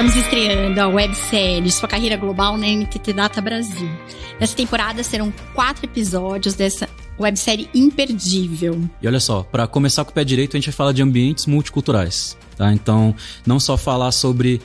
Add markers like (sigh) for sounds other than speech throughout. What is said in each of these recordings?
Estamos estreando a websérie Sua Carreira Global na NTT Data Brasil. Nessa temporada serão quatro episódios dessa websérie imperdível. E olha só, para começar com o pé direito, a gente vai falar de ambientes multiculturais, tá? Então, não só falar sobre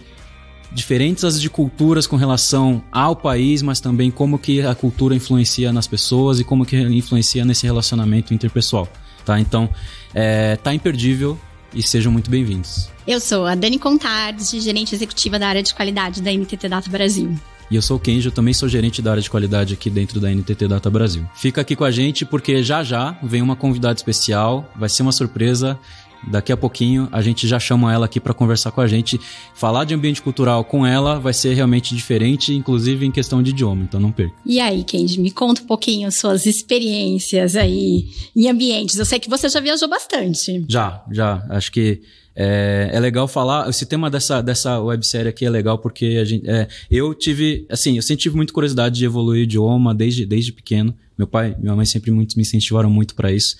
diferentes de culturas com relação ao país, mas também como que a cultura influencia nas pessoas e como que influencia nesse relacionamento interpessoal, tá? Então, é, tá imperdível e sejam muito bem-vindos. Eu sou a Dani Contardes, gerente executiva da área de qualidade da NTT Data Brasil. E eu sou o Kenjo, também sou gerente da área de qualidade aqui dentro da NTT Data Brasil. Fica aqui com a gente porque já já vem uma convidada especial, vai ser uma surpresa. Daqui a pouquinho a gente já chama ela aqui para conversar com a gente. Falar de ambiente cultural com ela vai ser realmente diferente, inclusive em questão de idioma, então não perca. E aí, Kenji, me conta um pouquinho suas experiências aí em ambientes. Eu sei que você já viajou bastante. Já, já. Acho que é, é, legal falar, esse tema dessa, dessa websérie aqui é legal porque a gente, é, eu tive, assim, eu sempre tive muita curiosidade de evoluir o idioma desde, desde pequeno. Meu pai e minha mãe sempre muito, me incentivaram muito para isso.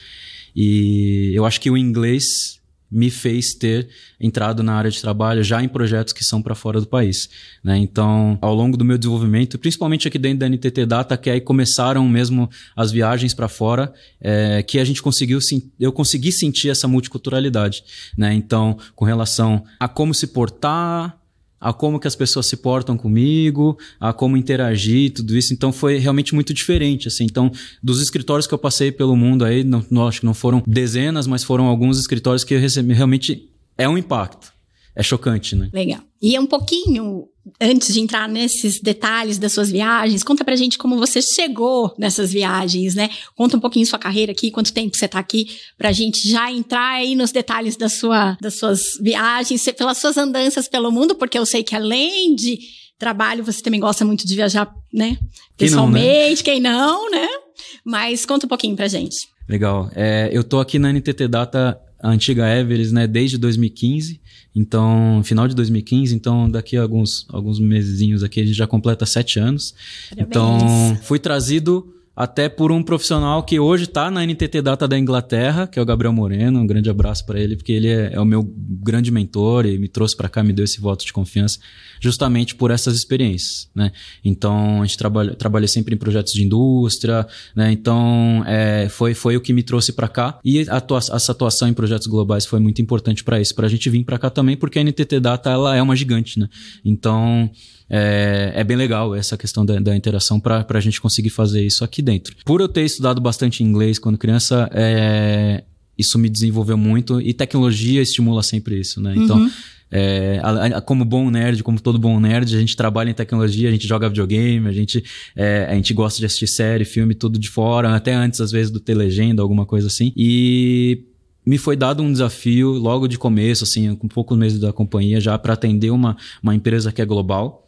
E eu acho que o inglês me fez ter entrado na área de trabalho já em projetos que são para fora do país. Né? Então, ao longo do meu desenvolvimento, principalmente aqui dentro da NTT Data, que aí começaram mesmo as viagens para fora, é, que a gente conseguiu, eu consegui sentir essa multiculturalidade. Né? Então, com relação a como se portar, a como que as pessoas se portam comigo, a como interagir, tudo isso. Então foi realmente muito diferente, assim. Então, dos escritórios que eu passei pelo mundo aí, não, não acho que não foram dezenas, mas foram alguns escritórios que eu recebi, realmente é um impacto é chocante, né? Legal. E é um pouquinho, antes de entrar nesses detalhes das suas viagens, conta pra gente como você chegou nessas viagens, né? Conta um pouquinho sua carreira aqui, quanto tempo você tá aqui, pra gente já entrar aí nos detalhes da sua, das suas viagens, pelas suas andanças pelo mundo, porque eu sei que além de trabalho, você também gosta muito de viajar, né? Pessoalmente, quem não, né? Quem não, né? Mas conta um pouquinho pra gente. Legal. É, eu tô aqui na NTT Data, a antiga Everest, né, desde 2015. Então, final de 2015, então daqui a alguns, alguns mesezinhos aqui a gente já completa sete anos. Parabéns. Então, fui trazido até por um profissional que hoje está na NTT Data da Inglaterra, que é o Gabriel Moreno. Um grande abraço para ele, porque ele é, é, o meu grande mentor e me trouxe para cá, me deu esse voto de confiança, justamente por essas experiências. Né? Então, a gente trabalha, trabalha sempre em projetos de indústria, né? então é, foi, foi o que me trouxe para cá. E atua essa atuação em projetos globais foi muito importante para isso, para a gente vir para cá também, porque a NTT Data ela é uma gigante. Né? Então, é, é bem legal essa questão da, da interação para a gente conseguir fazer isso aqui dentro. Por eu ter estudado bastante inglês quando criança, é, isso me desenvolveu muito e tecnologia estimula sempre isso, né? Então, uhum. É, a, a, como bom nerd, como todo bom nerd, a gente trabalha em tecnologia, a gente joga videogame, a gente, é, a gente gosta de assistir série, filme, tudo de fora, até antes, às vezes, do ter legenda, alguma coisa assim. E me foi dado um desafio logo de começo, assim, com poucos meses da companhia, já para atender uma, uma empresa que é global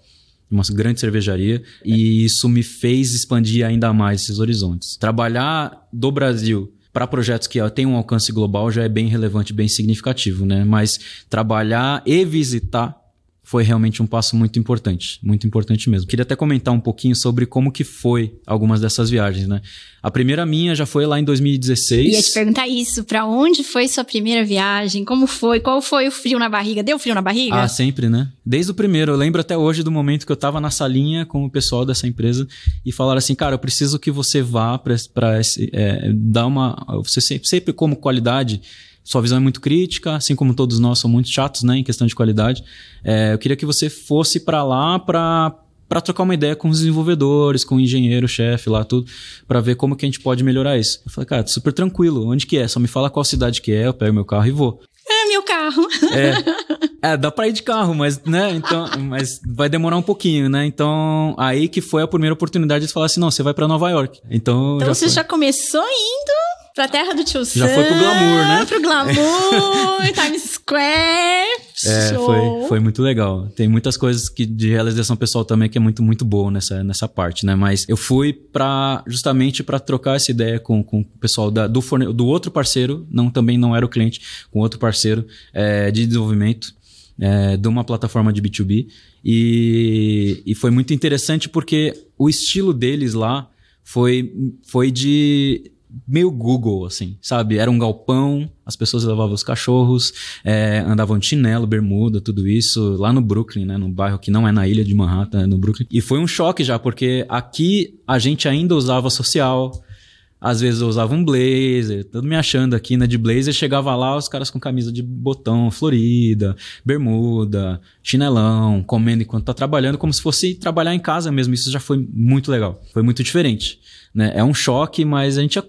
uma grande cervejaria, e isso me fez expandir ainda mais esses horizontes. Trabalhar do Brasil para projetos que têm um alcance global já é bem relevante, bem significativo, né? Mas trabalhar e visitar foi realmente um passo muito importante, muito importante mesmo. Queria até comentar um pouquinho sobre como que foi algumas dessas viagens, né? A primeira minha já foi lá em 2016. Ia te perguntar isso, para onde foi sua primeira viagem? Como foi? Qual foi o frio na barriga? Deu frio na barriga? Ah, sempre, né? Desde o primeiro, eu lembro até hoje do momento que eu tava na salinha com o pessoal dessa empresa e falaram assim, cara, eu preciso que você vá para é, dar uma, você sempre, sempre como qualidade sua visão é muito crítica, assim como todos nós somos muito chatos, né, em questão de qualidade. É, eu queria que você fosse para lá para para trocar uma ideia com os desenvolvedores, com o engenheiro, chefe lá, tudo, para ver como que a gente pode melhorar isso. Eu falei, cara, super tranquilo, onde que é? Só me fala qual cidade que é, eu pego meu carro e vou. É meu carro. É, (laughs) é dá pra ir de carro, mas, né, então, mas vai demorar um pouquinho, né? Então, aí que foi a primeira oportunidade de falar assim, não, você vai para Nova York. Então, então já você foi. já começou indo Pra terra do tio Já Sam, foi pro glamour, né? Pro glamour, (laughs) Times Square. É, foi, foi muito legal. Tem muitas coisas que de realização pessoal também que é muito, muito boa nessa, nessa parte, né? Mas eu fui para justamente para trocar essa ideia com, com o pessoal da, do, forne, do outro parceiro, não também não era o cliente, com outro parceiro é, de desenvolvimento é, de uma plataforma de B2B. E, e foi muito interessante porque o estilo deles lá foi, foi de meio Google, assim, sabe? Era um galpão, as pessoas levavam os cachorros, é, andavam de chinelo, bermuda, tudo isso, lá no Brooklyn, né? No bairro que não é na ilha de Manhattan, é no Brooklyn. E foi um choque já, porque aqui a gente ainda usava social, às vezes eu usava um blazer, todo me achando aqui, né, de blazer, chegava lá os caras com camisa de botão florida, bermuda, chinelão, comendo enquanto tá trabalhando, como se fosse trabalhar em casa mesmo. Isso já foi muito legal, foi muito diferente, né? É um choque, mas a gente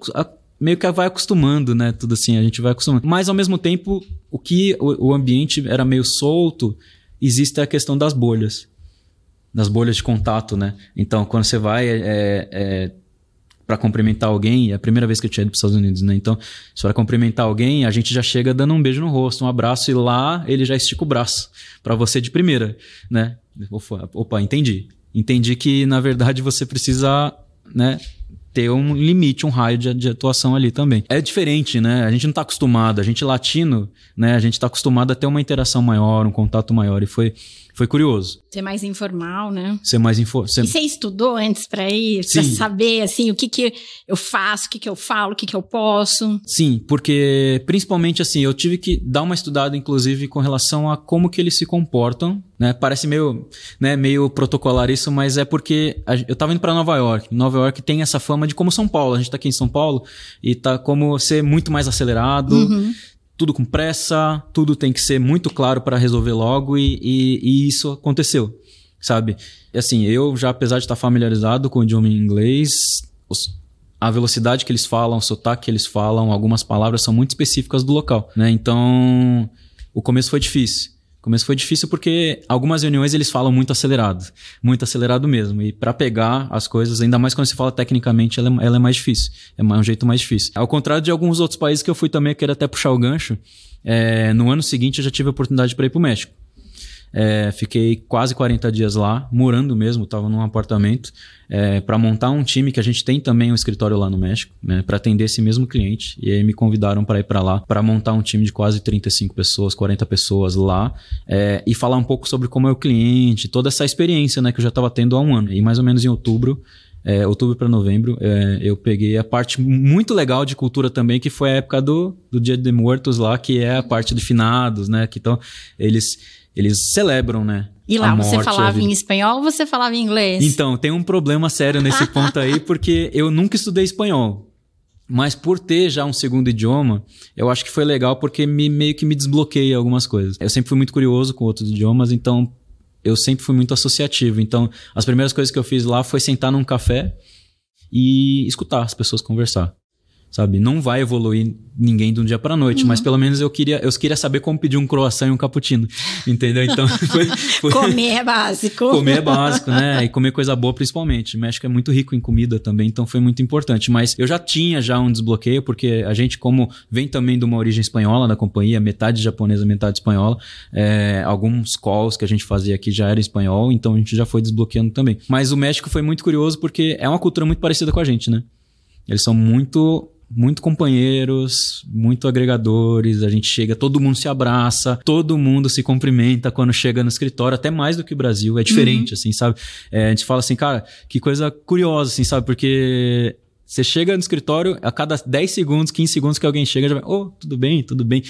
meio que vai acostumando, né? Tudo assim, a gente vai acostumando. Mas ao mesmo tempo, o que o, o ambiente era meio solto, existe a questão das bolhas, das bolhas de contato, né? Então, quando você vai é, é para cumprimentar alguém, é a primeira vez que eu tinha ido para os Estados Unidos, né? Então, se para cumprimentar alguém, a gente já chega dando um beijo no rosto, um abraço, e lá ele já estica o braço para você de primeira, né? Opa, entendi. Entendi que, na verdade, você precisa, né? ter um limite, um raio de, de, atuação ali também. É diferente, né? A gente não está acostumado, a gente latino, né? A gente está acostumado a ter uma interação maior, um contato maior. E foi, foi curioso. Ser mais informal, né? Ser mais informal. Ser... E você estudou antes para ir, para saber assim o que que eu faço, o que que eu falo, o que que eu posso? Sim, porque principalmente assim eu tive que dar uma estudada, inclusive, com relação a como que eles se comportam, né? Parece meio, né, meio protocolar isso, mas é porque eu estava indo para Nova York. Nova York tem essa fama de como São Paulo. A gente está aqui em São Paulo e tá como ser muito mais acelerado. Uhum tudo com pressa, tudo tem que ser muito claro para resolver logo e, e, e, isso aconteceu, sabe? E assim, eu já, apesar de estar familiarizado com o idioma inglês, os, a velocidade que eles falam, o sotaque que eles falam, algumas palavras são muito específicas do local, né? Então, o começo foi difícil começo foi difícil porque algumas reuniões eles falam muito acelerado, muito acelerado mesmo. E para pegar as coisas, ainda mais quando se fala tecnicamente, ela é, ela é mais difícil. É um jeito mais difícil. Ao contrário de alguns outros países que eu fui também, eu quero até puxar o gancho. É, no ano seguinte eu já tive a oportunidade para ir para o México. É, fiquei quase 40 dias lá, morando mesmo, estava num apartamento, é, para montar um time que a gente tem também um escritório lá no México, né, para atender esse mesmo cliente. E aí me convidaram para ir para lá, para montar um time de quase 35 pessoas, 40 pessoas lá, é, e falar um pouco sobre como é o cliente, toda essa experiência né, que eu já estava tendo há um ano. E mais ou menos em outubro é, outubro para novembro, é, eu peguei a parte muito legal de cultura também, que foi a época do, do Dia de Mortos lá, que é a parte de finados, né? Que então eles eles celebram, né? E lá, morte, você falava em espanhol ou você falava em inglês? Então, tem um problema sério nesse (laughs) ponto aí, porque eu nunca estudei espanhol. Mas por ter já um segundo idioma, eu acho que foi legal porque me, meio que me desbloqueia algumas coisas. Eu sempre fui muito curioso com outros idiomas, então eu sempre fui muito associativo. Então, as primeiras coisas que eu fiz lá foi sentar num café e escutar as pessoas conversar sabe? Não vai evoluir ninguém de um dia para noite, uhum. mas pelo menos eu queria, eu queria saber como pedir um croissant e um cappuccino, (laughs) entendeu? Então, (laughs) foi, foi... comer é básico. Comer é básico, né? E comer coisa boa principalmente. O México é muito rico em comida também, então foi muito importante, mas eu já tinha já um desbloqueio porque a gente como vem também de uma origem espanhola da companhia, metade japonesa, metade espanhola, é, alguns calls que a gente fazia aqui já era espanhol, então a gente já foi desbloqueando também. Mas o México foi muito curioso porque é uma cultura muito parecida com a gente, né? Eles são muito muito companheiros, muito agregadores. A gente chega, todo mundo se abraça, todo mundo se cumprimenta quando chega no escritório, até mais do que o Brasil. É diferente, uhum. assim, sabe? É, a gente fala assim, cara, que coisa curiosa, assim, sabe? Porque você chega no escritório, a cada 10 segundos, 15 segundos que alguém chega, já vai, ô, oh, tudo bem, tudo bem.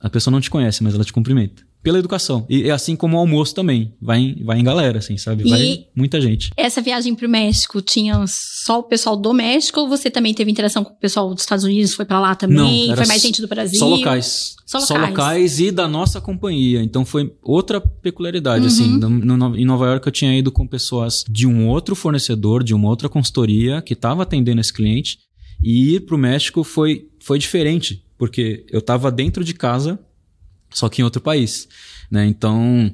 A pessoa não te conhece, mas ela te cumprimenta pela educação. E assim como o almoço também. Vai em, vai em galera, assim, sabe? Vai e muita gente. Essa viagem pro México tinha só o pessoal do México ou você também teve interação com o pessoal dos Estados Unidos? Foi para lá também? Não, foi mais gente do Brasil? Só locais. Só locais. Só locais e da nossa companhia. Então foi outra peculiaridade, assim. uhum. assim. No, no, em Nova York eu tinha ido com pessoas de um outro fornecedor, de uma outra consultoria que estava atendendo esse cliente. E ir pro México foi, foi diferente, porque eu estava dentro de casa só que em outro país. Né? Então,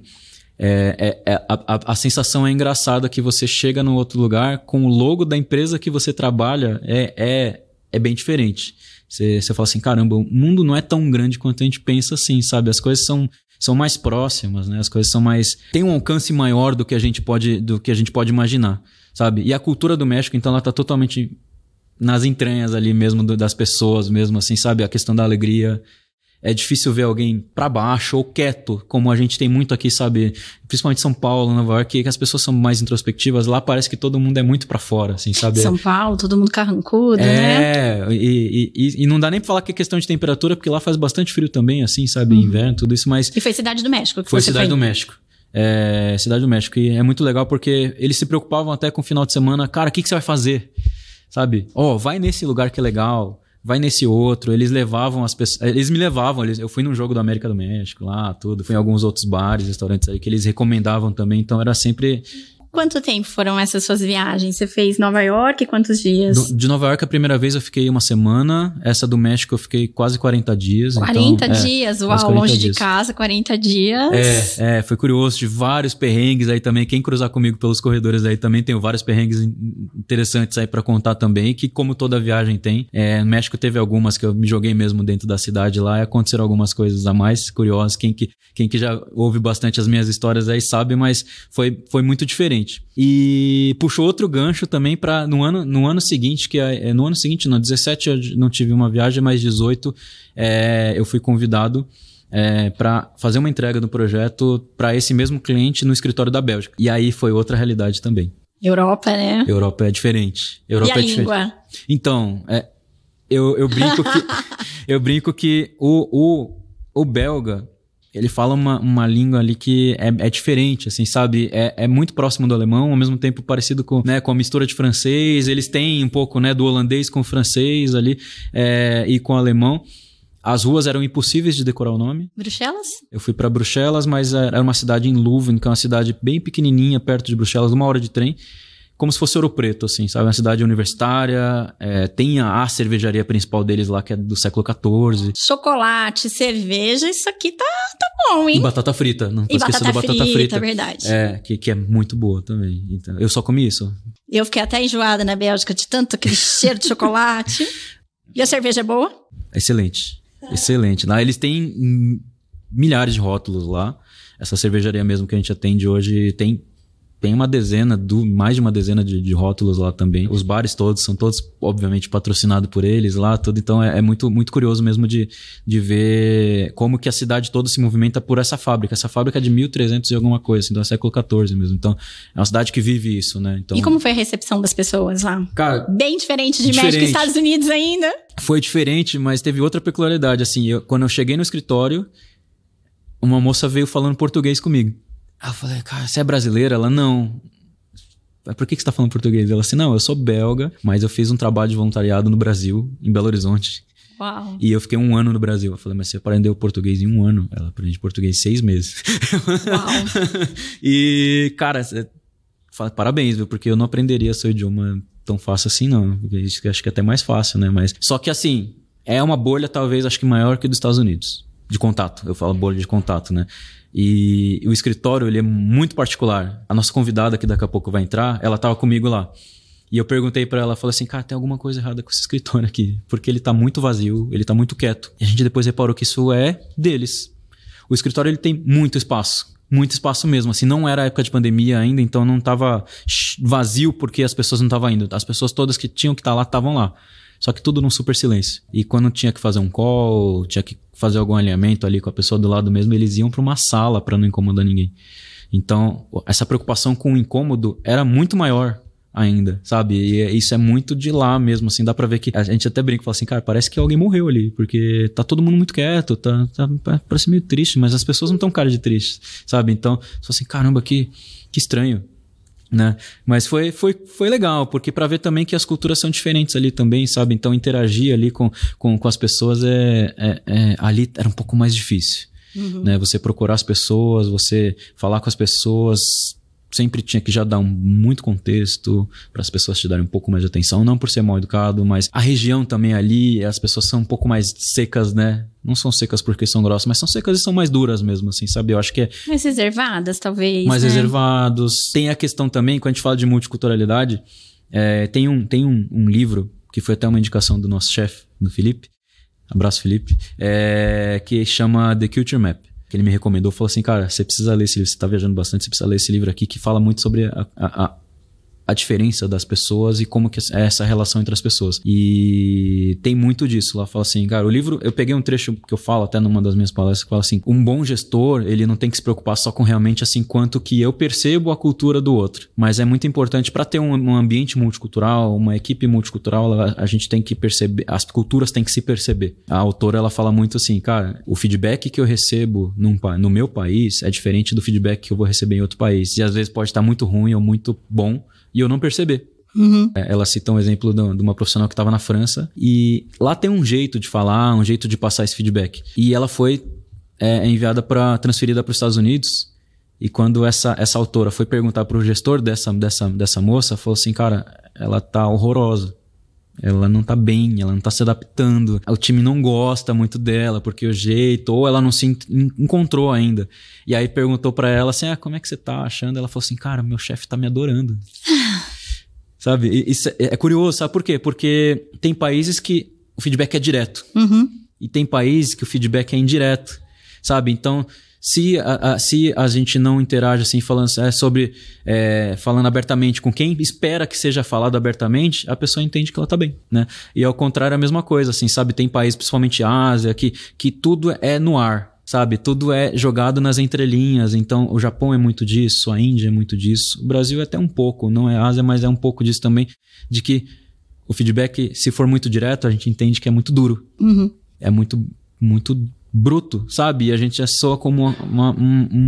é, é, é a, a, sensação é engraçada que você chega no outro lugar com o logo da empresa que você trabalha é, é, é bem diferente. Você, você fala assim, caramba, o mundo não é tão grande quanto a gente pensa assim, sabe? As coisas são, são mais próximas, né? As coisas são mais... Tem um alcance maior do que a gente pode, do que a gente pode imaginar, sabe? E a cultura do México, então, ela está totalmente nas entranhas ali mesmo do, das pessoas mesmo, assim, sabe? A questão da alegria, é difícil ver alguém para baixo ou quieto, como a gente tem muito aqui, sabe? Principalmente São Paulo, Nova York, que as pessoas são mais introspectivas. Lá parece que todo mundo é muito para fora, assim, sabe? São Paulo, todo mundo carrancudo, é, né? É, e, e, e, não dá nem pra falar que é questão de temperatura, porque lá faz bastante frio também, assim, sabe? Uhum. Inverno, tudo isso, mas. E foi Cidade do México que foi Cidade foi? do México. É, Cidade do México. E é muito legal porque eles se preocupavam até com o final de semana. Cara, o que, que você vai fazer? Sabe? Ó, oh, vai nesse lugar que é legal vai nesse outro. Eles levavam as pessoas. Eles me levavam. Eles, eu fui num jogo do América do México lá, tudo. Fui em alguns outros bares, restaurantes aí que eles recomendavam também. Então era sempre Quanto tempo foram essas suas viagens? Você fez Nova York? Quantos dias? Do, de Nova York, a primeira vez eu fiquei uma semana. Essa do México eu fiquei quase 40 dias. 40 então, dias? É, Uau, 40 longe dias. de casa, 40 dias. É, é, foi curioso. De vários perrengues aí também. Quem cruzar comigo pelos corredores aí também tem vários perrengues interessantes aí para contar também. Que, como toda viagem tem. É, no México teve algumas que eu me joguei mesmo dentro da cidade lá e aconteceram algumas coisas a mais curiosas. Quem que, quem que já ouve bastante as minhas histórias aí sabe, mas foi, foi muito diferente. E puxou outro gancho também para no ano, no ano seguinte, que é, é, no ano seguinte, não, 17 eu não tive uma viagem, mas 18 é, eu fui convidado é, para fazer uma entrega do projeto para esse mesmo cliente no escritório da Bélgica. E aí foi outra realidade também. Europa, né? Europa é diferente. Europa e a é língua? Diferente. Então, é, eu, eu brinco que (laughs) eu brinco que o, o, o belga ele fala uma, uma língua ali que é, é diferente, assim, sabe? É, é muito próximo do alemão, ao mesmo tempo parecido com, né, com a mistura de francês. Eles têm um pouco, né, do holandês com o francês ali é, e com o alemão. As ruas eram impossíveis de decorar o nome. Bruxelas? Eu fui para Bruxelas, mas era uma cidade em Leuven, que é uma cidade bem pequenininha, perto de Bruxelas, uma hora de trem como se fosse Ouro Preto, assim, sabe? Uma cidade universitária, é, tem a, a, cervejaria principal deles lá, que é do século XIV. Chocolate, cerveja, isso aqui tá, tá bom, hein? E batata frita, não tô e esquecendo batata batata frita, frita. verdade. É, que, que é muito boa também. Então, eu só comi isso. Eu fiquei até enjoada na Bélgica de tanto aquele (laughs) cheiro de chocolate. E a cerveja é boa? Excelente. Excelente. Lá eles têm milhares de rótulos lá. Essa cervejaria mesmo que a gente atende hoje tem tem uma dezena, do, mais de uma dezena de, de, rótulos lá também. Os bares todos são todos, obviamente, patrocinados por eles lá, tudo. Então é, é, muito, muito curioso mesmo de, de ver como que a cidade toda se movimenta por essa fábrica. Essa fábrica é de 1300 e alguma coisa, assim, então é século XIV mesmo. Então é uma cidade que vive isso, né? Então, e como foi a recepção das pessoas lá? Cara, Bem diferente de diferente. México e Estados Unidos ainda? Foi diferente, mas teve outra peculiaridade. Assim, eu, quando eu cheguei no escritório, uma moça veio falando português comigo. Aí eu falei, cara, você é brasileira? Ela, não. Por que, que você tá falando português? Ela assim, não, eu sou belga, mas eu fiz um trabalho de voluntariado no Brasil, em Belo Horizonte. Uau. E eu fiquei um ano no Brasil. Eu falei, mas você aprendeu português em um ano? Ela aprende português em seis meses. Uau. (laughs) e, cara, parabéns, viu? Porque eu não aprenderia seu idioma tão fácil assim, não. Isso acho que é até mais fácil, né? Mas. Só que assim, é uma bolha, talvez, acho que maior que dos Estados Unidos. De contato. Eu falo bolha de contato, né? E o escritório, ele é muito particular. A nossa convidada, que daqui a pouco vai entrar, ela estava comigo lá. E eu perguntei para ela, falei assim, cara, tem alguma coisa errada com esse escritório aqui, porque ele tá muito vazio, ele tá muito quieto. E a gente depois reparou que isso é deles. O escritório ele tem muito espaço, muito espaço mesmo. Assim, não era época de pandemia ainda, então não tava vazio porque as pessoas não estavam indo. As pessoas todas que tinham que estar tá lá estavam lá. Só que tudo num super silêncio. E quando tinha que fazer um call, tinha que fazer algum alinhamento ali com a pessoa do lado mesmo, eles iam para uma sala para não incomodar ninguém. Então, essa preocupação com o incômodo era muito maior ainda, sabe? E é, isso é muito de lá mesmo, assim, dá pra ver que a gente até brinca, fala assim, cara, parece que alguém morreu ali, porque tá todo mundo muito quieto, tá, tá parece meio triste, mas as pessoas não estão cara de triste, sabe? Então, só assim, caramba, que, que estranho né? Mas foi, foi, foi legal, porque para ver também que as culturas são diferentes ali também, sabe? Então interagir ali com, com, com as pessoas é, é, é, ali era um pouco mais difícil. Uhum. Né? Você procurar as pessoas, você falar com as pessoas, sempre tinha que já dar um, muito contexto para as pessoas te darem um pouco mais de atenção, não por ser mal educado, mas a região também ali, as pessoas são um pouco mais secas, né? Não são secas porque são grossas, mas são secas e são mais duras mesmo, assim, sabe? Eu acho que é. Mais reservadas, talvez. Mais né? reservados. Tem a questão também, quando a gente fala de multiculturalidade, é, tem, um, tem um, um livro, que foi até uma indicação do nosso chefe, do Felipe. Abraço, Felipe. É, que chama The Culture Map que ele me recomendou, falou assim, cara, você precisa ler esse livro, você está viajando bastante, você precisa ler esse livro aqui que fala muito sobre a, a, a diferença das pessoas e como que é essa relação entre as pessoas. E tem muito disso. Lá fala assim, cara, o livro, eu peguei um trecho que eu falo até numa das minhas palestras, que fala assim, um bom gestor, ele não tem que se preocupar só com realmente assim quanto que eu percebo a cultura do outro, mas é muito importante para ter um, um, ambiente multicultural, uma equipe multicultural, a, a gente tem que perceber, as culturas têm que se perceber. A autora, ela fala muito assim, cara, o feedback que eu recebo num, no meu país é diferente do feedback que eu vou receber em outro país. E às vezes pode estar muito ruim ou muito bom, e eu não perceber. Uhum. É, ela cita um exemplo de uma profissional que estava na França e lá tem um jeito de falar, um jeito de passar esse feedback. E ela foi é, enviada para transferida para os Estados Unidos. E quando essa, essa autora foi perguntar para o gestor dessa, dessa, dessa moça, falou assim: Cara, ela tá horrorosa. Ela não tá bem, ela não tá se adaptando. O time não gosta muito dela, porque o jeito, ou ela não se encontrou ainda. E aí perguntou para ela assim: ah, como é que você tá achando? Ela falou assim: cara, meu chefe tá me adorando. (laughs) sabe? Isso é, é, curioso, sabe por quê? Porque tem países que o feedback é direto. Uhum. E tem países que o feedback é indireto. Sabe? Então, se a, a, se a gente não interage assim, falando é, sobre. É, falando abertamente com quem espera que seja falado abertamente, a pessoa entende que ela tá bem, né? E ao contrário, a mesma coisa, assim, sabe? Tem países, principalmente Ásia, que, que tudo é no ar, sabe? Tudo é jogado nas entrelinhas. Então, o Japão é muito disso, a Índia é muito disso. O Brasil é até um pouco, não é Ásia, mas é um pouco disso também, de que o feedback, se for muito direto, a gente entende que é muito duro. Uhum. É muito, muito bruto, sabe? E a gente já soa como uma, uma,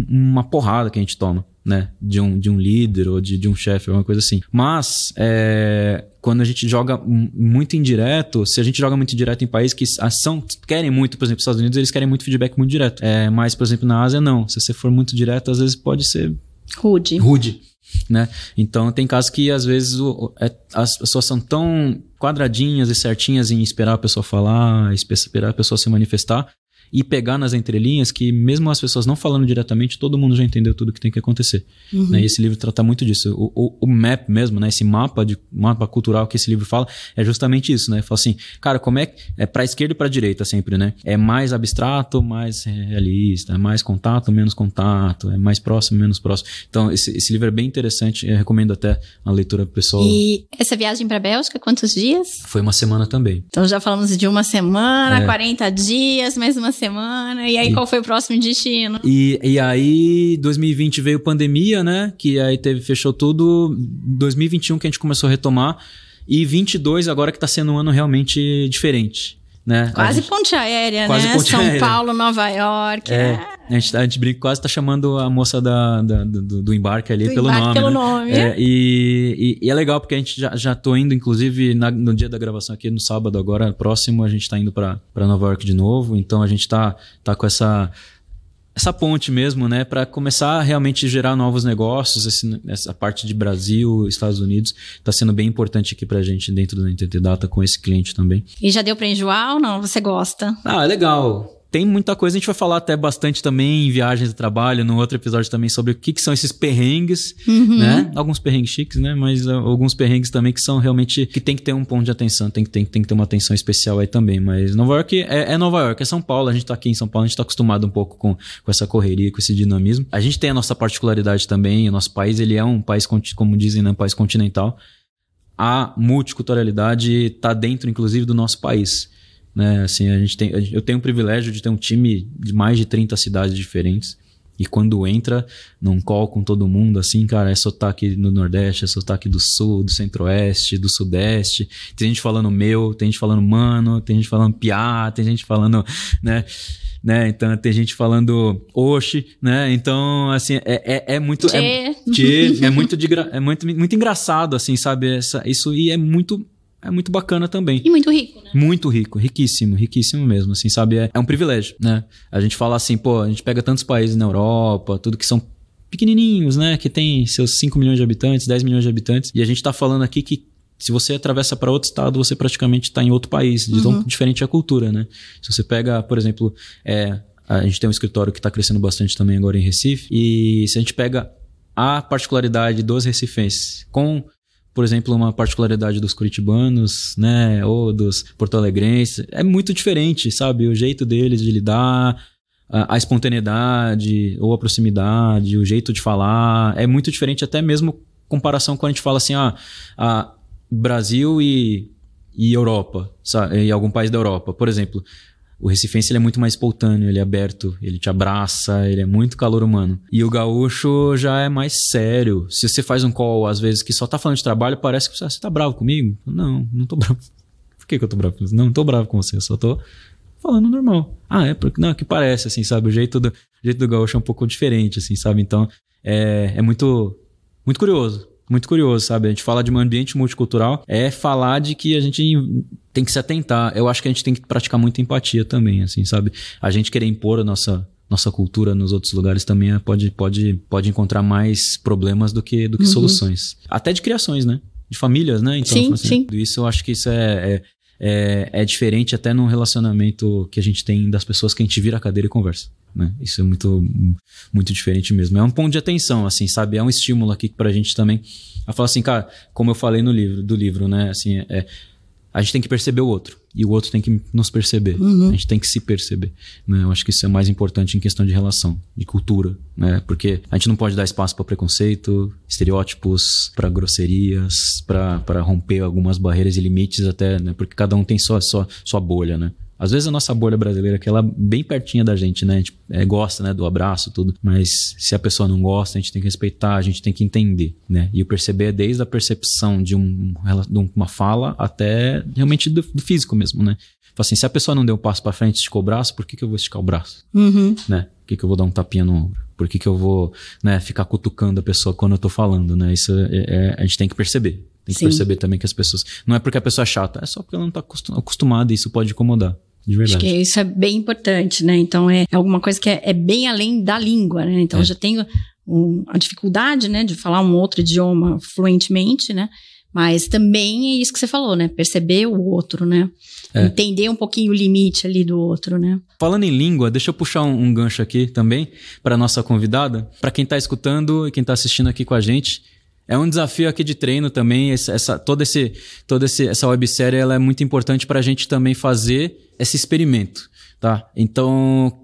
uma porrada que a gente toma, né? De um, de um líder ou de, de um chefe, alguma coisa assim. Mas, é, quando a gente joga muito indireto, se a gente joga muito indireto em países que são, querem muito, por exemplo, os Estados Unidos, eles querem muito feedback muito direto. É, mas, por exemplo, na Ásia, não. Se você for muito direto, às vezes pode ser... Rude. Rude. Né? Então tem casos que às vezes o, é, as pessoas são tão quadradinhas e certinhas em esperar a pessoa falar, esperar a pessoa se manifestar, e pegar nas entrelinhas que, mesmo as pessoas não falando diretamente, todo mundo já entendeu tudo que tem que acontecer. Uhum. Né? E esse livro trata muito disso. O, o, o, map mesmo, né? esse mapa, de, mapa cultural que esse livro fala, é justamente isso. Né? Fala assim, cara, como é que. É para esquerda e para direita sempre, né? É mais abstrato, mais realista, é mais contato, menos contato, é mais próximo, menos próximo. Então, esse, esse livro é bem interessante, eu recomendo até a leitura pessoal. E essa viagem para Bélgica, quantos dias? Foi uma semana também. Então já falamos de uma semana, é. 40 dias, mais uma semana semana. E aí, e, qual foi o próximo destino? E, e aí, 2020 veio pandemia, né? Que aí teve, fechou tudo. 2021 que a gente começou a retomar. E 22 agora que tá sendo um ano realmente diferente. Né? Quase gente, ponte aérea, quase né? Ponte São aérea. Paulo, Nova York. É, é. A, gente, a gente brinca, quase tá chamando a moça da, da do, do, embarque ali do pelo embarque nome. Pelo né? nome. É, e, e, e, é legal porque a gente já, já tô indo, inclusive, na, no dia da gravação aqui, no sábado agora, próximo, a gente tá indo para Nova York de novo. Então a gente tá, tá com essa essa ponte mesmo, né, para começar a realmente gerar novos negócios. Esse, essa parte de Brasil, Estados Unidos, está sendo bem importante aqui para a gente dentro da NTT Data com esse cliente também. E já deu para enjoar ou não? Você gosta? Ah, é legal tem muita coisa, a gente vai falar até bastante também em viagens de trabalho, no outro episódio também sobre o que, que são esses perrengues, uhum. né? Alguns perrengues chiques, né? Mas uh, alguns perrengues também que são realmente, que tem que ter um ponto de atenção, tem que, tem, tem que ter uma atenção especial aí também. Mas Nova York é, é Nova York, é São Paulo, a gente tá aqui em São Paulo, a gente tá acostumado um pouco com, com essa correria, com esse dinamismo. A gente tem a nossa particularidade também, o nosso país, ele é um país, como dizem, né? Um país continental. A multiculturalidade está dentro, inclusive, do nosso país. Né? Assim, a gente tem, eu tenho o privilégio de ter um time de mais de 30 cidades diferentes. E quando entra num call com todo mundo, assim, cara, é sotaque no Nordeste, é sotaque do Sul, do Centro-Oeste, do Sudeste. Tem gente falando meu, tem gente falando mano, tem gente falando piá, tem gente falando, né? né? Então tem gente falando oxe, né? Então, assim, é, é, é muito. Tchê. É, tchê, é muito, de, é muito, muito engraçado, assim, sabe? Essa, isso e é muito é muito bacana também. E muito rico, né? Muito rico, riquíssimo, riquíssimo mesmo, assim, sabe? É, é um privilégio, né? A gente fala assim, pô, a gente pega tantos países na Europa, tudo que são pequenininhos, né? Que tem seus 5 milhões de habitantes, 10 milhões de habitantes, e a gente tá falando aqui que se você atravessa para outro estado, você praticamente está em outro país, de tão uhum. diferente a cultura, né? Se você pega, por exemplo, é, a gente tem um escritório que está crescendo bastante também agora em Recife, e se a gente pega a particularidade dos recifenses com por exemplo, uma particularidade dos curitibanos, né, ou dos porto-alegrenses, é muito diferente, sabe? O jeito deles de lidar, a, a, espontaneidade ou a proximidade, o jeito de falar, é muito diferente até mesmo comparação quando a gente fala assim, ah, ah Brasil e, e Europa, sabe? e algum país da Europa. Por exemplo, o recifense ele é muito mais espontâneo, ele é aberto, ele te abraça, ele é muito calor humano. E o gaúcho já é mais sério. Se você faz um call, às vezes, que só tá falando de trabalho, parece que você, ah, você tá bravo comigo. Não, não tô bravo. (laughs) Por que, que eu tô bravo com você? Não, não tô bravo com você, eu só tô falando normal. Ah, é porque. Não, é que parece, assim, sabe? O jeito do, o jeito do gaúcho é um pouco diferente, assim, sabe? Então, é, é muito, muito curioso muito curioso, sabe? A gente fala de um ambiente multicultural, é falar de que a gente tem que se atentar. Eu acho que a gente tem que praticar muita empatia também, assim, sabe? A gente querer impor a nossa nossa cultura nos outros lugares também é, pode, pode, pode encontrar mais problemas do que, do que uhum. soluções. Até de criações, né? De famílias, né? Então, sim, assim, sim. Isso eu acho que isso é, é, é, é diferente até no relacionamento que a gente tem das pessoas que a gente vira a cadeira e conversa. Né? Isso é muito, muito diferente mesmo. É um ponto de atenção, assim, sabe? É um estímulo aqui pra gente também. A falar assim, cara, como eu falei no livro, do livro, né? Assim, é, a gente tem que perceber o outro. E o outro tem que nos perceber. Uhum. A gente tem que se perceber. Né? Eu acho que isso é mais importante em questão de relação, de cultura. Né? Porque a gente não pode dar espaço para preconceito, estereótipos, para grosserias, para romper algumas barreiras e limites até, né? Porque cada um tem sua, sua, sua bolha, né? Às vezes a nossa bolha brasileira, que ela é bem pertinha da gente, né? A gente é, gosta, né, do abraço, tudo. Mas se a pessoa não gosta, a gente tem que respeitar, a gente tem que entender, né? E o perceber é desde a percepção de, um, de uma fala até realmente do, do físico mesmo, né? Assim, se a pessoa não deu um passo para frente e esticou o braço, por que, que eu vou esticar o braço? Uhum. Né? Por que, que eu vou dar um tapinha no ombro? Por que, que eu vou né, ficar cutucando a pessoa quando eu tô falando, né? Isso é, é, a gente tem que perceber. Tem que Sim. perceber também que as pessoas. Não é porque a pessoa é chata, é só porque ela não tá acostumada e isso pode incomodar. De verdade. Acho que isso é bem importante, né? Então é, é alguma coisa que é, é, bem além da língua, né? Então é. eu já tenho um, a dificuldade, né, de falar um outro idioma fluentemente, né? Mas também é isso que você falou, né? Perceber o outro, né? É. Entender um pouquinho o limite ali do outro, né? Falando em língua, deixa eu puxar um, um gancho aqui também para nossa convidada, para quem está escutando e quem está assistindo aqui com a gente. É um desafio aqui de treino também. Essa, toda esse, toda esse, essa websérie ela é muito importante para a gente também fazer esse experimento, tá? Então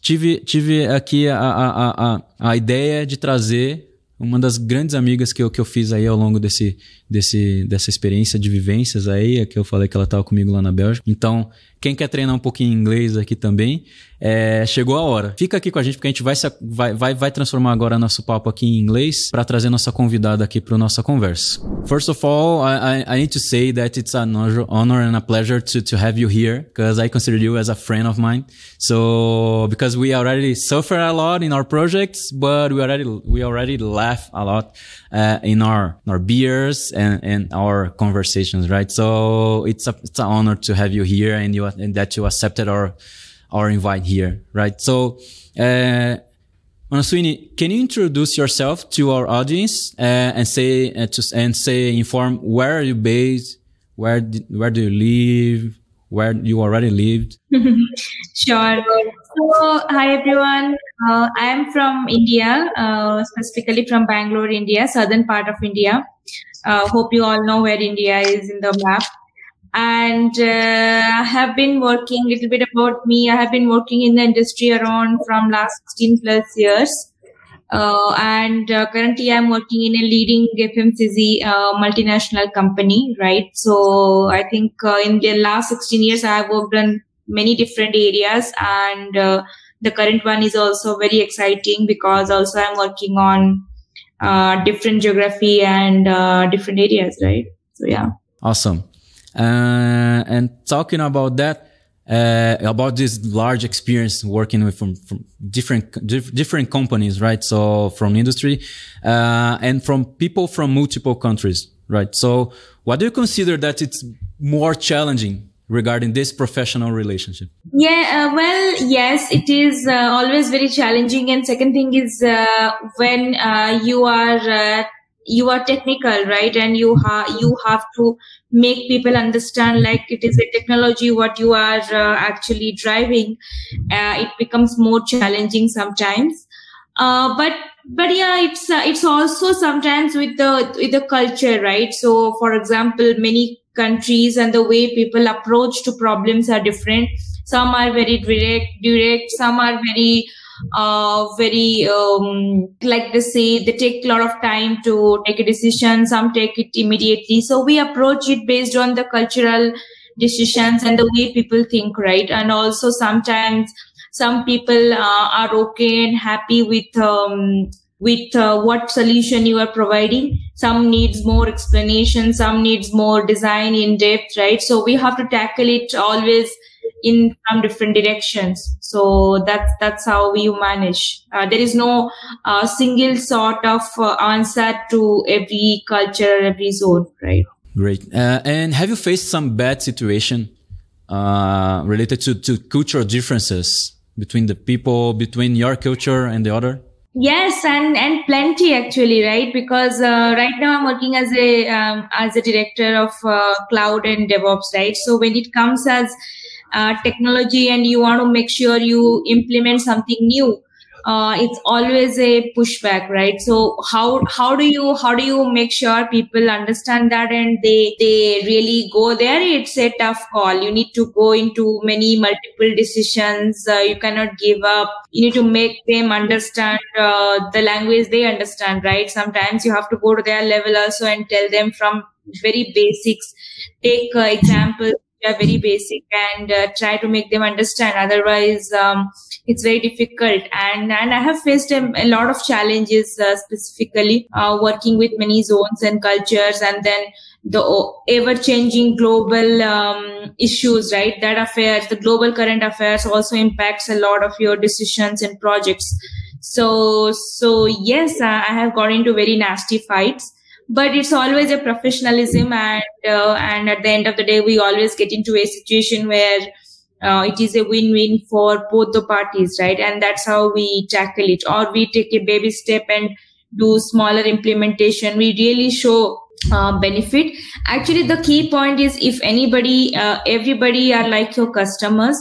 tive, tive aqui a, a, a, a ideia de trazer uma das grandes amigas que eu, que eu fiz aí ao longo desse, desse, dessa experiência de vivências aí, que eu falei que ela estava comigo lá na Bélgica. Então, quem quer treinar um pouquinho inglês aqui também, é, chegou a hora. Fica aqui com a gente porque a gente vai, se, vai, vai, vai transformar agora nosso papo aqui em inglês para trazer nossa convidada aqui para nossa conversa. First of all, I, I, need to say that it's an honor and a pleasure to, to have you here because I consider you as a friend of mine. So because we already suffer a lot in our projects, but we already we already laugh a lot uh, in our in our beers and, and our conversations, right? So it's a it's an honor to have you here and you and that you accepted our our invite here, right? So, uh, Manaswini, can you introduce yourself to our audience uh, and say uh, to, and say inform where are you based, where where do you live, where you already lived? (laughs) sure. So, hi everyone. Uh, I am from India, uh, specifically from Bangalore, India, southern part of India. Uh, hope you all know where India is in the map and uh, I have been working a little bit about me. I have been working in the industry around from last 16 plus years. Uh, and uh, currently I'm working in a leading FMCG uh, multinational company, right? So I think uh, in the last 16 years, I have worked on many different areas and uh, the current one is also very exciting because also I'm working on different geography and uh, different areas, right? So yeah. Awesome. Uh, and talking about that, uh, about this large experience working with from, from different dif different companies, right? So from industry uh, and from people from multiple countries, right? So what do you consider that it's more challenging regarding this professional relationship? Yeah, uh, well, yes, it is uh, always very challenging. And second thing is uh, when uh, you are uh, you are technical right and you have you have to make people understand like it is a technology what you are uh, actually driving it becomes more challenging sometimes but but yeah it's it's also sometimes with the with the culture right so for example many countries and the way people approach to problems are different. Some are very direct direct some are very uh, very um, like they say they take a lot of time to take a decision. Some take it immediately. So we approach it based on the cultural decisions and the way people think right? And also sometimes some people uh, are okay and happy with um, with uh, what solution you are providing. Some needs more explanation some needs more design in depth right? So we have to tackle it always in some different directions. So that's that's how we manage. Uh, there is no uh, single sort of uh, answer to every culture every zone right? Great. Uh, and have you faced some bad situation uh, related to, to cultural differences between the people between your culture and the other yes and and plenty actually right? Because uh, right now i'm working as a um, as a director of uh, cloud and devops right? So when it comes as uh, technology and you want to make sure you implement something new uh, it's always a pushback right? So how how do you how do you make sure people understand that and they they really go there? It's a tough call. You need to go into many multiple decisions. Uh, you cannot give up. You need to make them understand uh, the language they understand right? Sometimes you have to go to their level also and tell them from very basics. Take uh, examples are very basic and uh, try to make them understand. Otherwise um, it's very difficult. And and i have faced a, a lot of challenges uh, specifically uh, working with many zones and cultures and then the ever changing global um, issues right that affairs the global current affairs also impacts a lot of your decisions and projects. So so yes i have got into very nasty fights but it's always a professionalism and uh, and at the end of the day we always get into a situation where uh, it is a win-win for both the parties right? And that's how we tackle it. Or we take a baby step and do smaller implementation. We really show uh, benefit. Actually the key point is if anybody uh, everybody are like your customers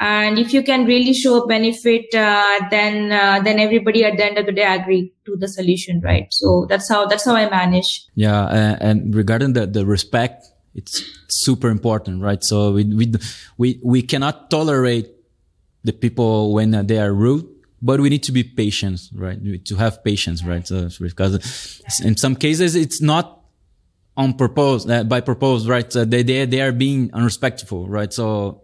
and if you can really show a benefit uh, then uh, then everybody at the end of the day agree to the solution right? So that's how that's how i manage. Yeah and regarding the the respect it's super important right? So we we we, we cannot tolerate the people when they are rude but we need to be patient right? To have patience right? So because in some cases it's not on purpose uh, by purpose right? So they, they they are being unrespectful right? So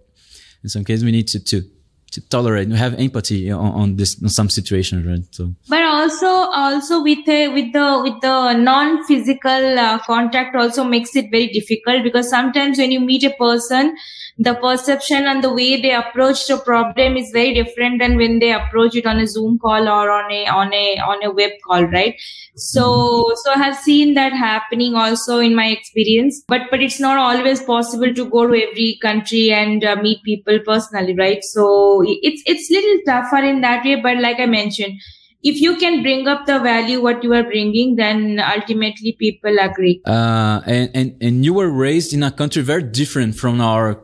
in some cases we need to to to tolerate we have empathy on, on this on some situations right? So but also also with the with the with the non-physical uh, contact also makes it very difficult because sometimes when you meet a person the perception and the way they approach the problem is very different than when they approach it on a zoom call or on a on a on a web call right? So so i have seen that happening also in my experience but but it's not always possible to go to every country and uh, meet people personally right? So it's it's little tougher in that way but like i mentioned if you can bring up the value what you are bringing then ultimately people agree. Uh, and, and and you were raised in a country very different from our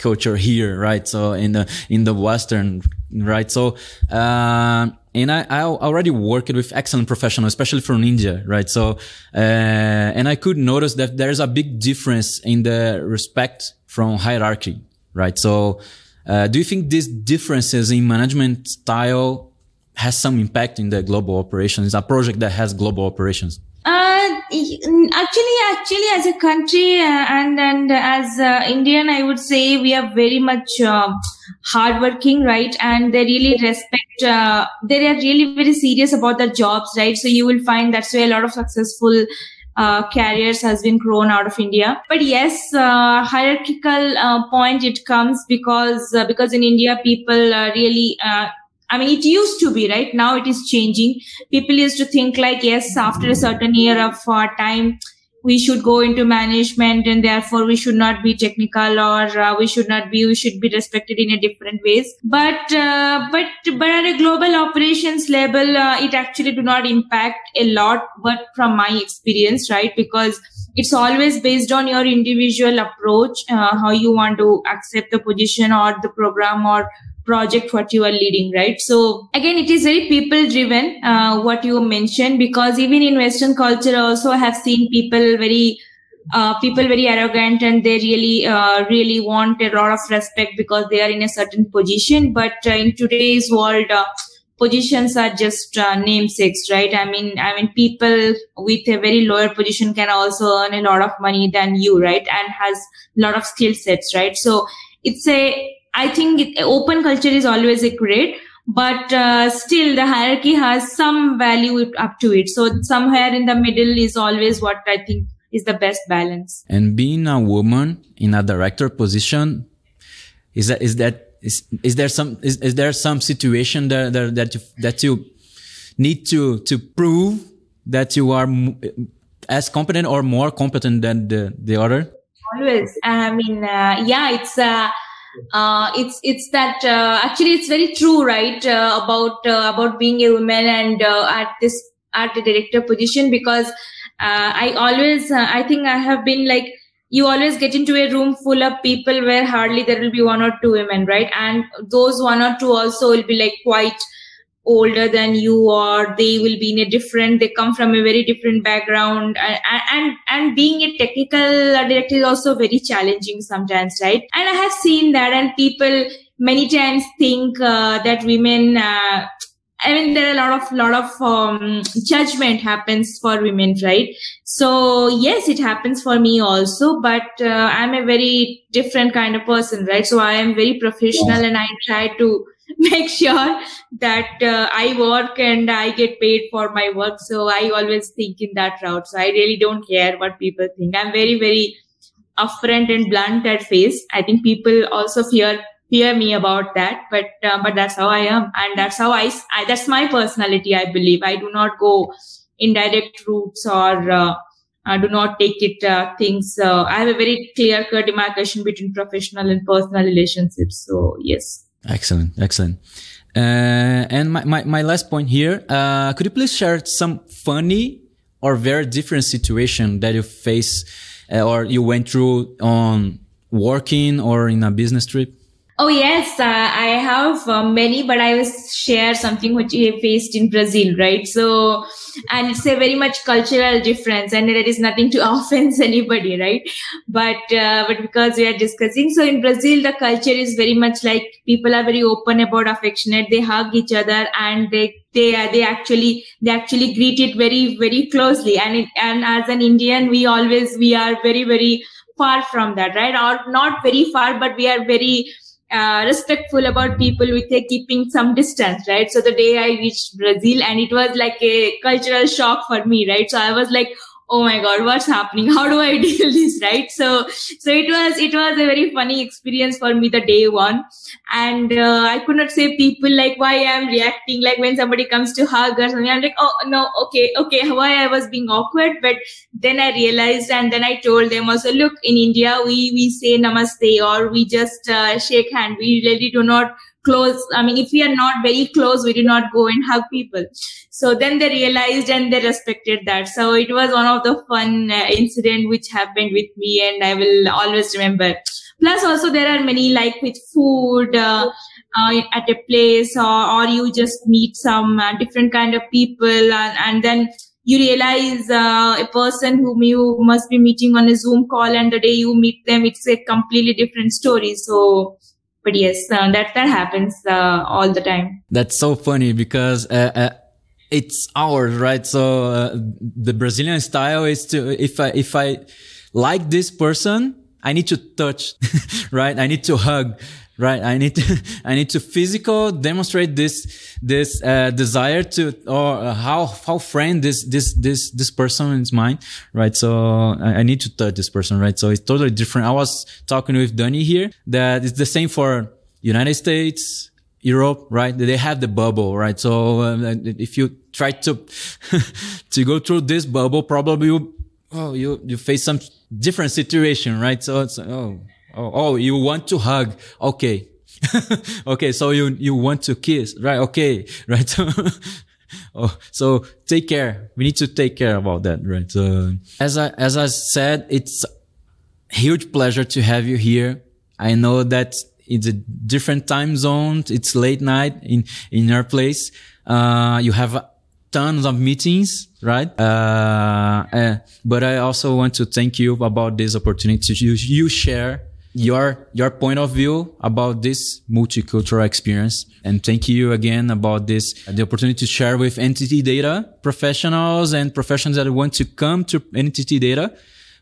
culture here, right? So in the in the Western, right? So uh, and I, I already worked with excellent professionals, especially from India, right? So uh, and I could notice that there's a big difference in the respect from hierarchy, right? So uh, do you think these differences in management style has some impact in the global operations? A project that has global operations? Uh, actually, actually, as a country uh, and and as uh, Indian, I would say we are very much uh, hardworking, right? And they really respect. Uh, they are really very serious about their jobs, right? So you will find that's why a lot of successful uh, carriers has been grown out of India. But yes, uh, hierarchical uh, point it comes because uh, because in India people uh, really I mean, it used to be, right? Now it is changing. People used to think like, yes, after a certain year of uh, time, we should go into management and therefore we should not be technical or uh, we should not be, we should be respected in a different ways. But, uh, but, but at a global operations level, uh, it actually do not impact a lot, but from my experience, right? Because it's always based on your individual approach, uh, how you want to accept the position or the program or project what you are leading right so again it is very people driven uh, what you mentioned because even in western culture also I have seen people very uh, people very arrogant and they really uh, really want a lot of respect because they are in a certain position but uh, in today's world uh, positions are just uh, namesakes, right? I mean, I mean, people with a very lower position can also earn a lot of money than you, right? And has a lot of skill sets, right? So it's a, I think it, open culture is always a great, but uh, still the hierarchy has some value up to it. So somewhere in the middle is always what I think is the best balance. And being a woman in a director position, is that, is that, is, is there some, is, is there some situation that, that, that you, that you need to, to prove that you are as competent or more competent than the, the other? Always. I mean, uh, yeah, it's, uh, uh, it's it's that uh, actually it's very true right uh, about uh, about being a woman and uh, at this at the director position because i always i think i have been like you always get into a room full of people where hardly there will be one or two women right? And those one or two also will be like quite older than you or they will be in a different they come from a very different background and and, and being a technical director is also very challenging sometimes right and i have seen that and people many times think uh, that women uh, I mean, there are a lot of lot of um, judgment happens for women, right? So yes, it happens for me also, but uh, I'm a very different kind of person, right? So I am very professional, and I try to (laughs) make sure that uh, I work and I get paid for my work. So I always think in that route. So I really don't care what people think. I'm very, very upfront and blunt at face. I think people also fear fear me about that, but uh, but that's how I am, and that's how I, I, that's my personality. I believe I do not go indirect routes or. Uh, I do not take it uh, things. Uh, I have a very clear cut demarcation between professional and personal relationships. So yes. Excellent, excellent. Uh, and my, my, my, last point here, uh, could you please share some funny or very different situation that you face uh, or you went through on working or in a business trip? Oh yes, uh, I have uh, many, but I will share something which I faced in Brazil, right? So, and it's a very much cultural difference, and there is nothing to (laughs) offense anybody, right? But uh, but because we are discussing, so in Brazil, the culture is very much like people are very open about affectionate. They hug each other, and they they they actually they actually greet it very very closely. And it, and as an Indian, we always we are very very far from that, right? Or not very far, but we are very uh, respectful about people with a keeping some distance, right? So the day I reached Brazil and it was like a cultural shock for me, right? So I was like, oh my god what's happening? (laughs) How do i deal this right? So so it was it was a very funny experience for me the day one. And uh, i could not say people like why i'm reacting like when somebody comes to hug or something. I'm like oh no okay okay why i was being awkward? But then i realized and then i told them also look in india we we say namaste or we just uh, shake hand. We really do not close i mean if we are not very close we do not go and hug people. So then they realized and they respected that. So it was one of the fun uh, incident which happened with me and i will always remember. Plus also there are many like with food uh, uh, at a place or, or you just meet some uh, different kind of people and, and then you realize uh, a person whom you must be meeting on a zoom call and the day you meet them it's a completely different story. So but yes, uh, that that happens uh, all the time. That's so funny because uh, uh it's ours, right? So uh, the Brazilian style is to if I if I like this person, I need to touch, (laughs) right? I need to hug right i need to (laughs) i need to physical demonstrate this this uh, desire to or uh, how how friend this this this this person is mine right? So I, I, need to touch this person right? So it's totally different. I was talking with Danny here that it's the same for united states europe right? They have the bubble right? So uh, if you try to (laughs) to go through this bubble probably you oh you you face some different situation right? So it's oh Oh, oh, you want to hug. Okay. (laughs) okay. So you, you want to kiss, right? Okay. (laughs) Right. oh, so take care. We need to take care about that, right? As I, as I said, it's a huge pleasure to have you here. I know that it's a different time zone. It's late night in, in your place. Uh, you have tons of meetings, right? Uh, uh, but I also want to thank you about this opportunity you, you share your your point of view about this multicultural experience. And thank you again about this the opportunity to share with entity data professionals and professionals that want to come to entity data.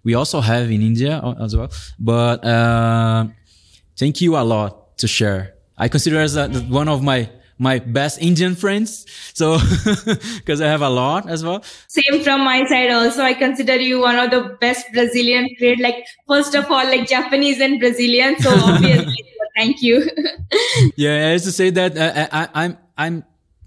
We also have in india as well. But uh, thank you a lot to share. I consider as a, one of my my best Indian friends. So, (laughs) because I have a lot as well. Same from my side also. I consider you one of the best Brazilian trade. Like, first of all, like Japanese and Brazilian. So (laughs) obviously, thank you. (laughs) yeah, I have to say that uh, I, I'm, I'm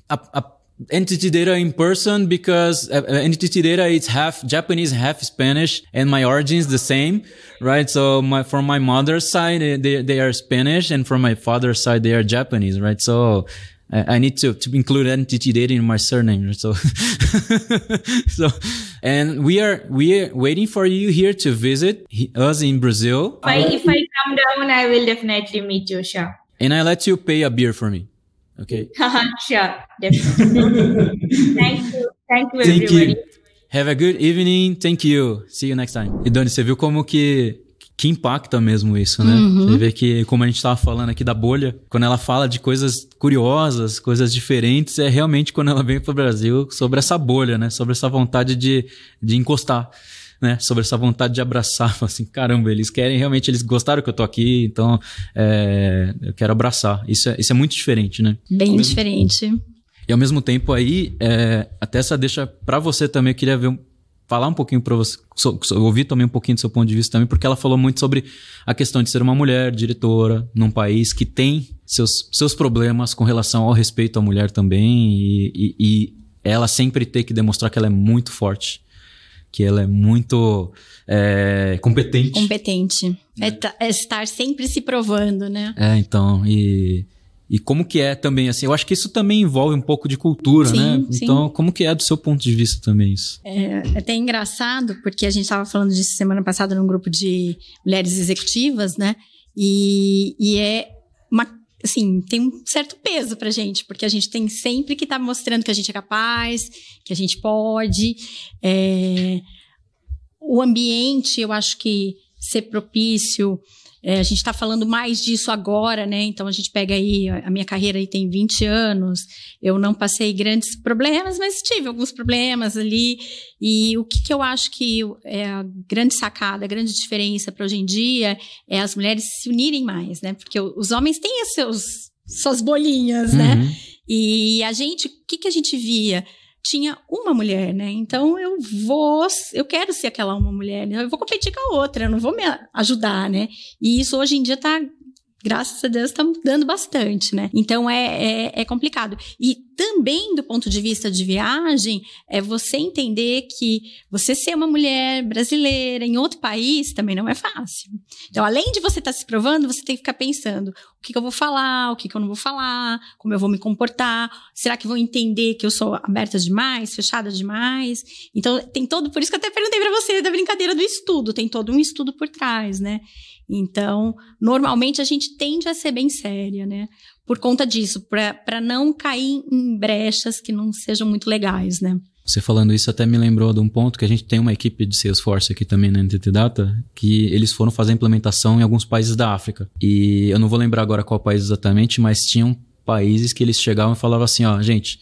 a, a entity data in person because uh, uh entity data it's half Japanese, half Spanish, and my origin is the same, right? So my from my mother's side they they are Spanish, and from my father's side they are Japanese, right? So I need to, to include entity data in my surname. So, (laughs) so, and we are, we are waiting for you here to visit us in Brazil. If I, if I come down, I will definitely meet you, sure. And I let you pay a beer for me. Okay. (laughs) sure. Definitely. Thank you. Thank you, Thank everybody. You. Have a good evening. Thank you. See you next time. E Dani, você viu como que que impacta mesmo isso, né? Uhum. Você vê que, como a gente estava falando aqui da bolha, quando ela fala de coisas curiosas, coisas diferentes, é realmente quando ela vem para o Brasil sobre essa bolha, né? Sobre essa vontade de, de encostar. Né, sobre essa vontade de abraçar, (laughs) assim, caramba, eles querem realmente, eles gostaram que eu tô aqui, então é, eu quero abraçar. Isso é, isso é muito diferente, né? Bem diferente. E ao mesmo tempo aí, é, até essa deixa para você também, eu queria ver um, falar um pouquinho para você, so, so, ouvir também um pouquinho do seu ponto de vista também, porque ela falou muito sobre a questão de ser uma mulher diretora num país que tem seus, seus problemas com relação ao respeito à mulher também e, e, e ela sempre ter que demonstrar que ela é muito forte, que ela é muito é, competente. Competente. É. É, estar sempre se provando, né? É, então, e e como que é também, assim, eu acho que isso também envolve um pouco de cultura, sim, né? Sim. Então, como que é do seu ponto de vista também isso? É, é até engraçado, porque a gente estava falando disso semana passada num grupo de mulheres executivas, né? E, e é uma assim, tem um certo peso pra gente, porque a gente tem sempre que estar tá mostrando que a gente é capaz, que a gente pode. É, o ambiente, eu acho que ser propício é, a gente está falando mais disso agora, né? Então a gente pega aí, a minha carreira aí tem 20 anos, eu não passei grandes problemas, mas tive alguns problemas ali. E o que, que eu acho que é a grande sacada, a grande diferença para hoje em dia é as mulheres se unirem mais, né? Porque os homens têm seus, suas bolinhas, né? uhum. né? E a gente, o que, que a gente via? Tinha uma mulher, né? Então eu vou, eu quero ser aquela uma mulher, né? eu vou competir com a outra, eu não vou me ajudar, né? E isso hoje em dia tá graças a Deus está mudando bastante, né? Então é, é, é, complicado. E também do ponto de vista de viagem, é você entender que você ser uma mulher brasileira em outro país também não é fácil. Então, além de você estar tá se provando, você tem que ficar pensando o que, que eu vou falar, o que, que eu não vou falar, como eu vou me comportar, será que vão entender que eu sou aberta demais, fechada demais? Então, tem todo, por isso que eu até perguntei para você da brincadeira do estudo, tem todo um estudo por trás, né? Então, normalmente a gente tende a ser bem séria, né? Por conta disso, para não cair em brechas que não sejam muito legais, né? Você falando isso até me lembrou de um ponto que a gente tem uma equipe de Salesforce aqui também na NTT Data, que eles foram fazer implementação em alguns países da África. E eu não vou lembrar agora qual país exatamente, mas tinham países que eles chegavam e falavam assim, ó, gente,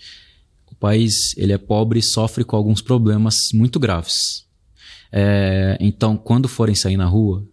o país ele é pobre e sofre com alguns problemas muito graves. É, então, quando forem sair na rua,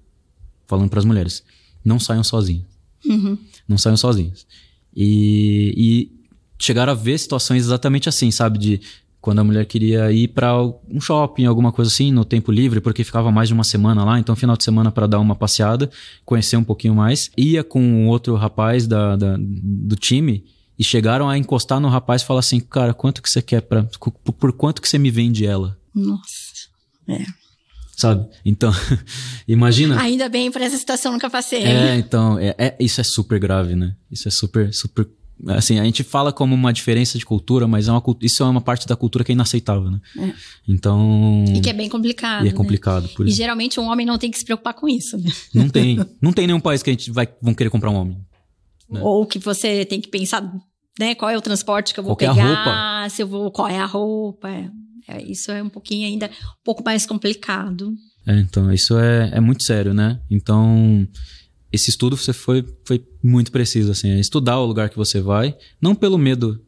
falando para as mulheres, não saiam sozinhas. Uhum. Não saiam sozinhas. E, e chegaram a ver situações exatamente assim, sabe? De quando a mulher queria ir para um shopping, alguma coisa assim, no tempo livre, porque ficava mais de uma semana lá, então final de semana para dar uma passeada, conhecer um pouquinho mais. Ia com outro rapaz da, da, do time e chegaram a encostar no rapaz e falar assim: Cara, quanto que você quer para por quanto que você me vende ela? Nossa. É sabe? Então, (laughs) imagina. Ainda bem por essa situação nunca passei. É, então, é, é, isso é super grave, né? Isso é super, super. Assim, a gente fala como uma diferença de cultura, mas é uma, isso é uma parte da cultura que é inaceitável, né? É. Então. E que é bem complicado. E é né? complicado. Por e geralmente um homem não tem que se preocupar com isso, né? Não tem. (laughs) Não tem nenhum país que a gente vai vão querer comprar um homem. Né? Ou que você tem que pensar, né? Qual é o transporte que eu vou qual pegar, é a roupa. se eu vou, qual é a roupa. É. É, isso é um pouquinho ainda um pouco mais complicado. É, então, isso é, é muito sério, né? Então, esse estudo você foi, foi muito preciso, assim, é estudar o lugar que você vai, não pelo medo,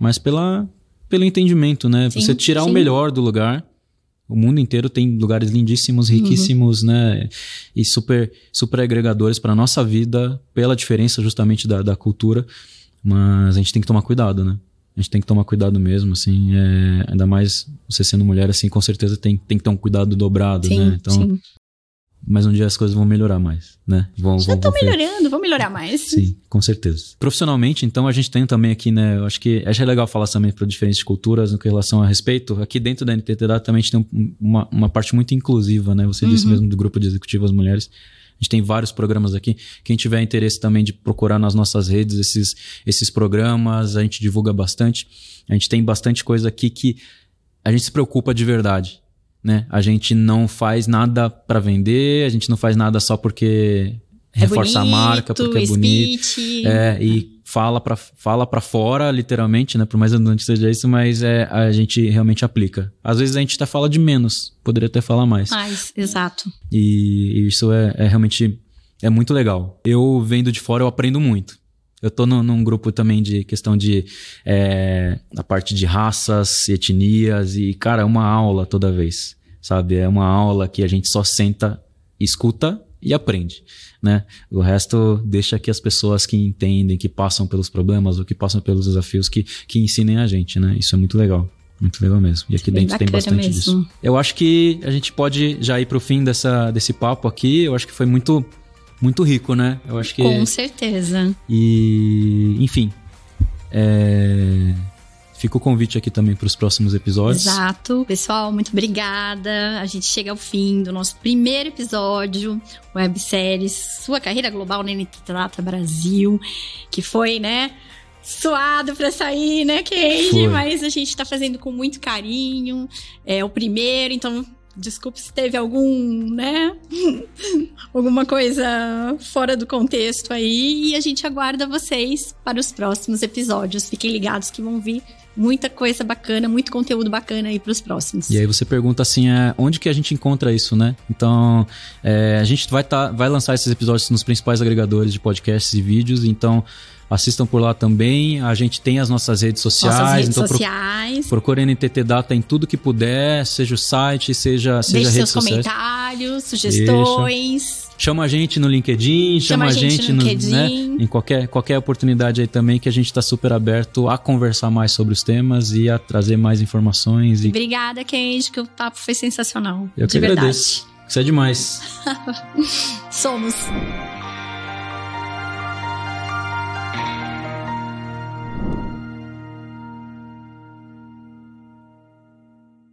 mas pela, pelo entendimento, né? Sim, você tirar sim. o melhor do lugar. O mundo inteiro tem lugares lindíssimos, riquíssimos, né? E super, super agregadores para nossa vida, pela diferença justamente da, da cultura. Mas a gente tem que tomar cuidado, né? A gente tem que tomar cuidado mesmo, assim. é, ainda mais você sendo mulher, assim, com certeza tem, tem que ter um cuidado dobrado, Sim, né? Então, sim. mas um dia as coisas vão melhorar mais, né? Vão, Já vão, vão fer- melhorando, vou melhorar mais. Sim, com certeza. Profissionalmente, então, a gente tem também aqui, né? Eu acho que acho legal falar também para diferentes culturas no que relação a respeito. Aqui dentro da NTT também a gente tem um- uma, uma parte muito inclusiva, né? Você disse Uhum. mesmo do grupo de executivas mulheres. A gente tem vários programas aqui. Quem tiver interesse também de procurar nas nossas redes esses, esses programas, a gente divulga bastante. A gente tem bastante coisa aqui que a gente se preocupa de verdade. Né? A gente não faz nada para vender, a gente não faz nada só porque É reforça a marca, bonito, porque é bonito. speech. É, e fala pra, fala pra fora, literalmente, né? Por mais redundante que seja isso, mas é, a gente realmente aplica. Às vezes a gente até fala de menos, poderia até falar mais. Mais, exato. E isso é, é realmente é muito legal. Eu vendo de fora, eu aprendo muito. Eu tô no- num grupo também de questão de é, a parte de raças, etnias e cara, é uma aula toda vez, sabe? É uma aula que a gente só senta, escuta e aprende, né? O resto deixa que as pessoas que entendem, que passam pelos problemas ou que passam pelos desafios, que, que ensinem a gente, né? Isso é muito legal. Muito legal mesmo. E aqui Bem dentro tem bastante mesmo. disso. Eu acho que a gente pode já ir pro fim dessa, desse papo aqui. Eu acho que foi muito, muito rico, né? Eu acho que. Com certeza. E, enfim. É... Fica o convite aqui também para os próximos episódios. Exato. Pessoal, muito obrigada. A gente chega ao fim do nosso primeiro episódio, websérie Sua Carreira Global na NTT Data Brasil, que foi, né, suado pra sair, né? Foi. Mas a gente tá fazendo com muito carinho. É o primeiro, então desculpe se teve algum, né, (laughs) alguma coisa fora do contexto aí. E a gente aguarda vocês para os próximos episódios. Fiquem ligados que vão vir muita coisa bacana, muito conteúdo bacana aí pros próximos. E aí você pergunta assim, é, onde que a gente encontra isso, né? Então, é, a gente vai, tá, vai lançar esses episódios nos principais agregadores de podcasts e vídeos, então assistam por lá também. A gente tem as nossas redes sociais, Nossas redes então pro- sociais. procure NTT Data em tudo que puder, seja o site, seja, seja Deixe seus sociais. comentários, sugestões. Chama a gente no LinkedIn, chama, a gente, no LinkedIn. né, em qualquer, qualquer oportunidade aí também, que a gente está super aberto a conversar mais sobre os temas e a trazer mais informações. E Obrigada, Keiji, que o papo foi sensacional. eu de que verdade. agradeço. Isso é demais. (laughs) Somos.